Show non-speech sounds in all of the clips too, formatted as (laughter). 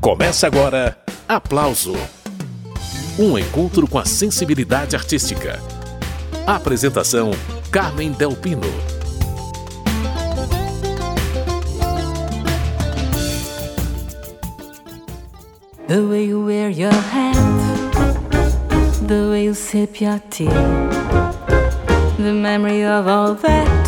Começa agora Aplauso um encontro com a sensibilidade artística. Apresentação: Carmen Delpino. The way you wear your hat, the way you sip your tea, the memory of all that.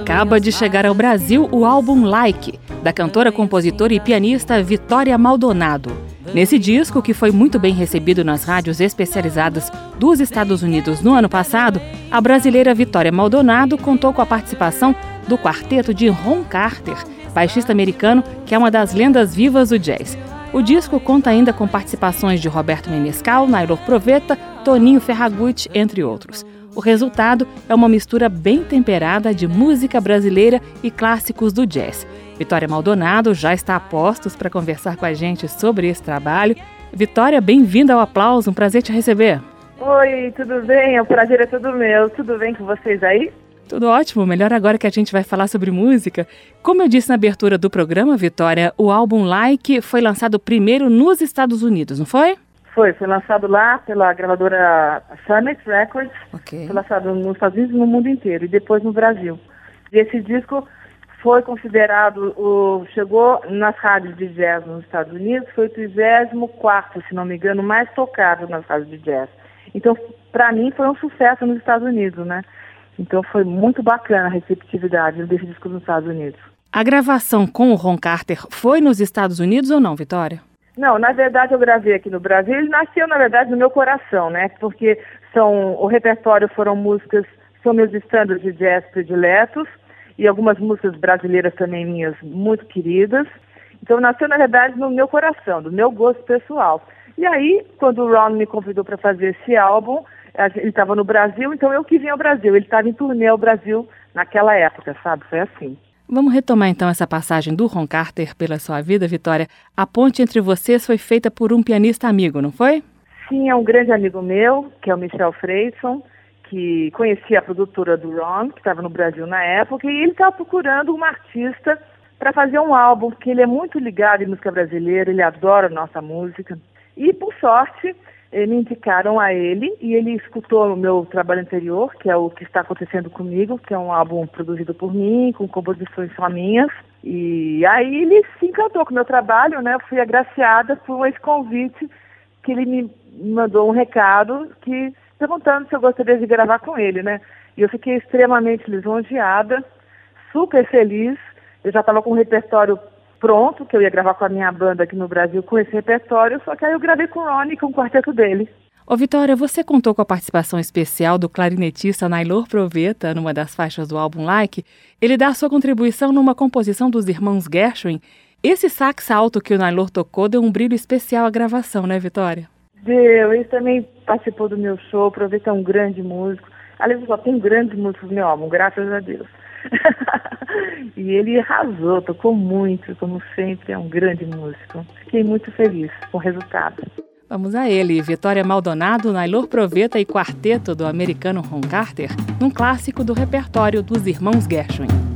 Acaba de chegar ao Brasil o álbum Like, da cantora, compositora e pianista Vitória Maldonado. Nesse disco, que foi muito bem recebido nas rádios especializadas dos Estados Unidos no ano passado, a brasileira Vitória Maldonado contou com a participação do quarteto de Ron Carter, baixista americano que é uma das lendas vivas do jazz. O disco conta ainda com participações de Roberto Menescal, Nailor Proveta, Toninho Ferragutti, entre outros. O resultado é uma mistura bem temperada de música brasileira e clássicos do jazz. Vitória Maldonado já está a postos para conversar com a gente sobre esse trabalho. Vitória, bem-vinda ao aplauso, um prazer te receber. Oi, tudo bem? O prazer é todo meu. Tudo bem com vocês aí? Tudo ótimo, melhor agora que a gente vai falar sobre música. Como eu disse na abertura do programa, Vitória, o álbum Like foi lançado primeiro nos Estados Unidos, não foi? Foi, foi lançado lá pela gravadora Summit Records. Okay. Foi lançado nos Estados Unidos e no mundo inteiro, e depois no Brasil. E esse disco foi considerado, o, chegou nas rádios de jazz nos Estados Unidos, foi o 34, se não me engano, mais tocado nas rádios de jazz. Então, para mim, foi um sucesso nos Estados Unidos, né? Então, foi muito bacana a receptividade desse disco nos Estados Unidos. A gravação com o Ron Carter foi nos Estados Unidos ou não, Vitória? Não, na verdade eu gravei aqui no Brasil. Ele nasceu, na verdade, no meu coração, né? Porque são, o repertório foram músicas, são meus estándares de jazz prediletos e algumas músicas brasileiras também minhas muito queridas. Então nasceu, na verdade, no meu coração, do meu gosto pessoal. E aí, quando o Ron me convidou para fazer esse álbum, ele estava no Brasil, então eu que vim ao Brasil. Ele estava em turnê ao Brasil naquela época, sabe? Foi assim. Vamos retomar então essa passagem do Ron Carter pela sua vida, Vitória. A ponte entre vocês foi feita por um pianista amigo, não foi? Sim, é um grande amigo meu, que é o Michel Freyson que conhecia a produtora do Ron, que estava no Brasil na época, e ele estava procurando uma artista para fazer um álbum, porque ele é muito ligado em música brasileira, ele adora nossa música. E, por sorte, me indicaram a ele, e ele escutou o meu trabalho anterior, que é o que está acontecendo comigo, que é um álbum produzido por mim, com composições só minhas. E aí ele se encantou com o meu trabalho, né? Eu fui agraciada por esse convite que ele me mandou um recado que perguntando se eu gostaria de gravar com ele, né? E eu fiquei extremamente lisonjeada, super feliz. Eu já estava com o repertório pronto, que eu ia gravar com a minha banda aqui no Brasil com esse repertório, só que aí eu gravei com o Ronnie, com o quarteto dele. Ô Vitória, você contou com a participação especial do clarinetista Nailor Proveta numa das faixas do álbum Like. Ele dá sua contribuição numa composição dos irmãos Gershwin. Esse sax alto que o Nailor tocou deu um brilho especial à gravação, né, Vitória? Deu, ele também participou do meu show, aproveita é um grande músico. Aliás, só tem grandes músicos no meu álbum, graças a Deus. (laughs) e ele arrasou, tocou muito, como sempre, é um grande músico. Fiquei muito feliz com o resultado. Vamos a ele, Vitória Maldonado, Nailor Proveta e quarteto do americano Ron Carter, num clássico do repertório dos irmãos Gershwin.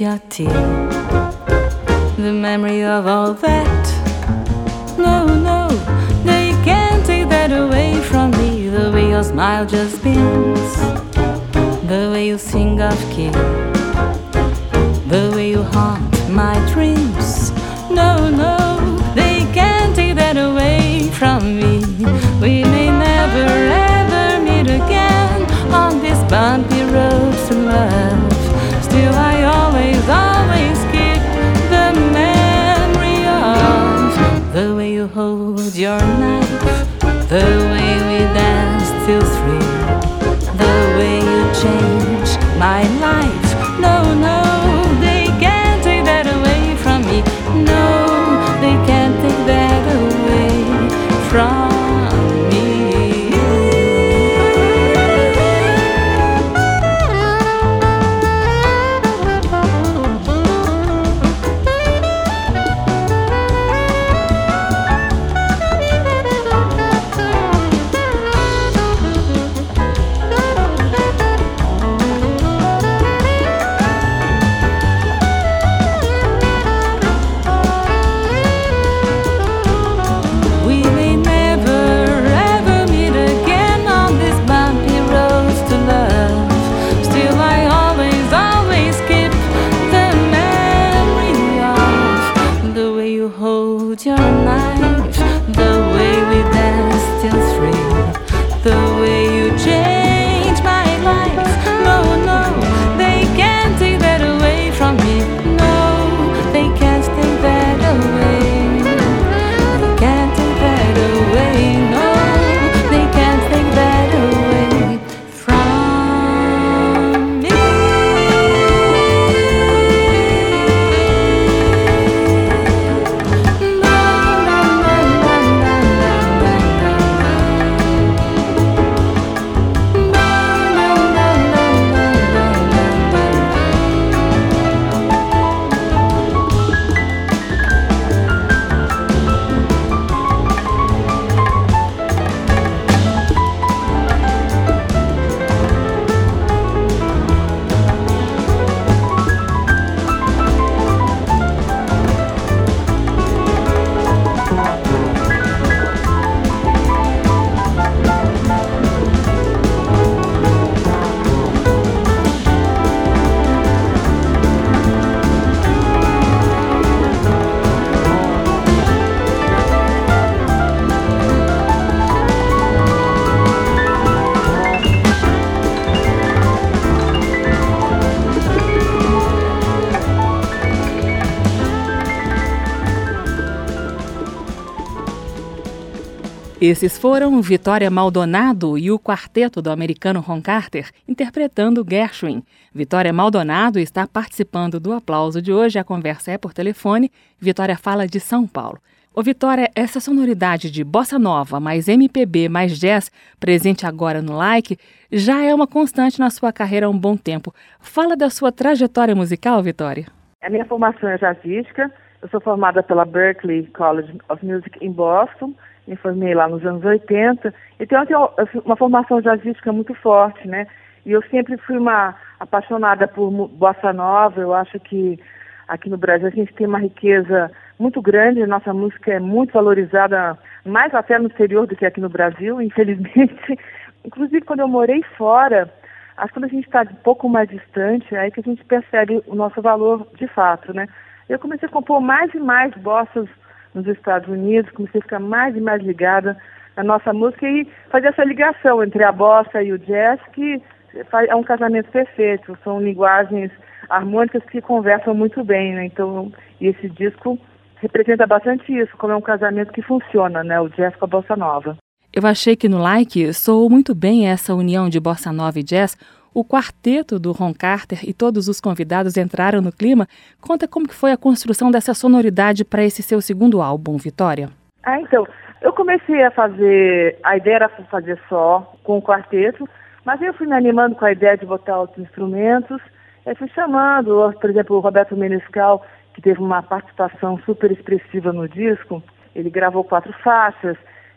Your tea. The memory of all that. No, no, they can't take that away from me. The way your smile just beams. The way you sing of key. The way you haunt my dreams. No, no, they can't take that away from me. We from Esses foram Vitória Maldonado e o quarteto do americano Ron Carter interpretando Gershwin. Vitória Maldonado está participando do aplauso de hoje. A conversa é por telefone. Vitória fala de São Paulo. Ô Vitória, essa sonoridade de bossa nova, mais MPB, mais jazz, presente agora no Like, já é uma constante na sua carreira há um bom tempo. Fala da sua trajetória musical, Vitória. A minha formação é jazzística. Eu sou formada pela Berklee College of Music em Boston. Me formei lá nos anos 80. Então eu tenho uma formação jazzística muito forte, né? E eu sempre fui uma apaixonada por bossa nova. Eu acho que aqui no Brasil a gente tem uma riqueza muito grande. Nossa música é muito valorizada, mais até no exterior do que aqui no Brasil, (laughs) infelizmente. Inclusive quando eu morei fora, acho que quando a gente está um pouco mais distante, é aí que a gente percebe o nosso valor de fato, né? Eu comecei a compor mais e mais bossas nos Estados Unidos, comecei a ficar mais e mais ligada na nossa música e fazer essa ligação entre a bossa e o jazz, que é um casamento perfeito, são linguagens harmônicas que conversam muito bem, né? Então, esse disco representa bastante isso, como é um casamento que funciona, né? O jazz com a bossa nova. Eu achei que no Like soou muito bem essa união de bossa nova e jazz. O quarteto do Ron Carter e todos os convidados entraram no clima. Conta como que foi a construção dessa sonoridade para esse seu segundo álbum, Vitória. Ah, então, eu comecei a fazer, a ideia era fazer só com o quarteto, mas eu fui me animando com a ideia de botar outros instrumentos, eu fui chamando, por exemplo, o Roberto Menescal, que teve uma participação super expressiva no disco, ele gravou quatro faixas,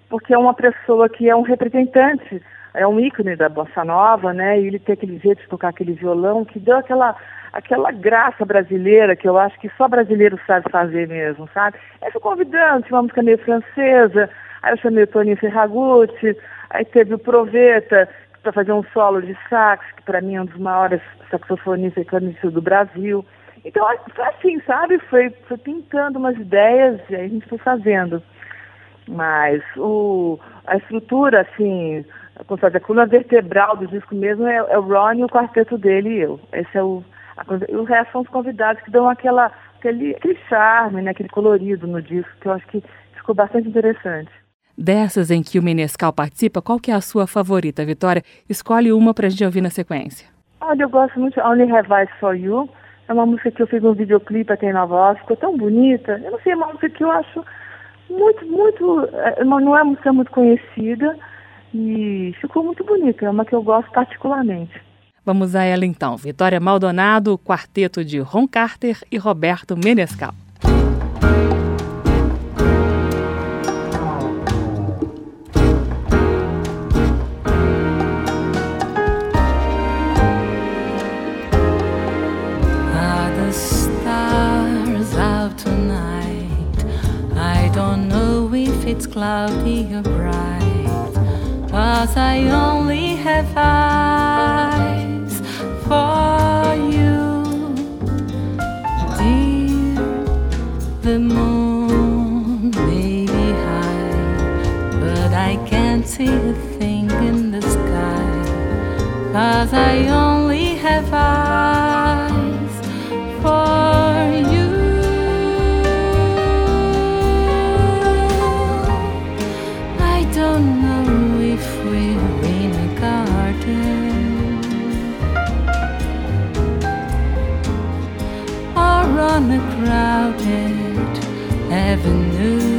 porque é uma pessoa que é um representante é um ícone da bossa nova, né? E ele tem aquele jeito de tocar aquele violão que deu aquela aquela graça brasileira que eu acho que só brasileiro sabe fazer mesmo, sabe? Aí fui convidando, tinha uma música meio francesa, aí eu chamei o Toninho Ferragutti, aí teve o Proveta para fazer um solo de sax, que para mim é um dos maiores saxofonistas e do Brasil. Então, assim, sabe? Foi, foi pintando umas ideias e aí a gente foi fazendo. Mas o, a estrutura, assim, a coluna vertebral do disco mesmo é, é o Ron e o quarteto dele e eu. Esse é o, a, e o resto são os convidados que dão aquela, aquele, aquele charme, né, aquele colorido no disco, que eu acho que ficou bastante interessante. Dessas em que o Menescal participa, qual que é a sua favorita, Vitória? Escolhe uma para a gente ouvir na sequência. Olha, eu gosto muito de Only Have Eyes For You. É uma música que eu fiz um videoclipe aqui em Nova York, ficou tão bonita. Eu não sei, é uma música que eu acho muito, muito... Não é uma música muito conhecida, e ficou muito bonita, é uma que eu gosto particularmente. Vamos a ela então. Vitória Maldonado, quarteto de Ron Carter e Roberto Menescal. Are the stars out tonight? I don't know if it's cloudy or bright. cause I only have eyes for you, dear. The moon may be high, but I can't see a thing in the sky, cause I only have eyes. avenue.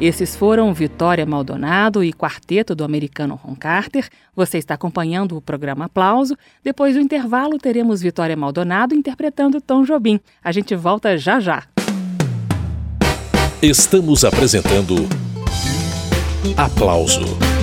Esses foram Vitória Maldonado e quarteto do americano Ron Carter. Você está acompanhando o programa Aplauso. Depois do intervalo, teremos Vitória Maldonado interpretando Tom Jobim. A gente volta já já. Estamos apresentando Aplauso.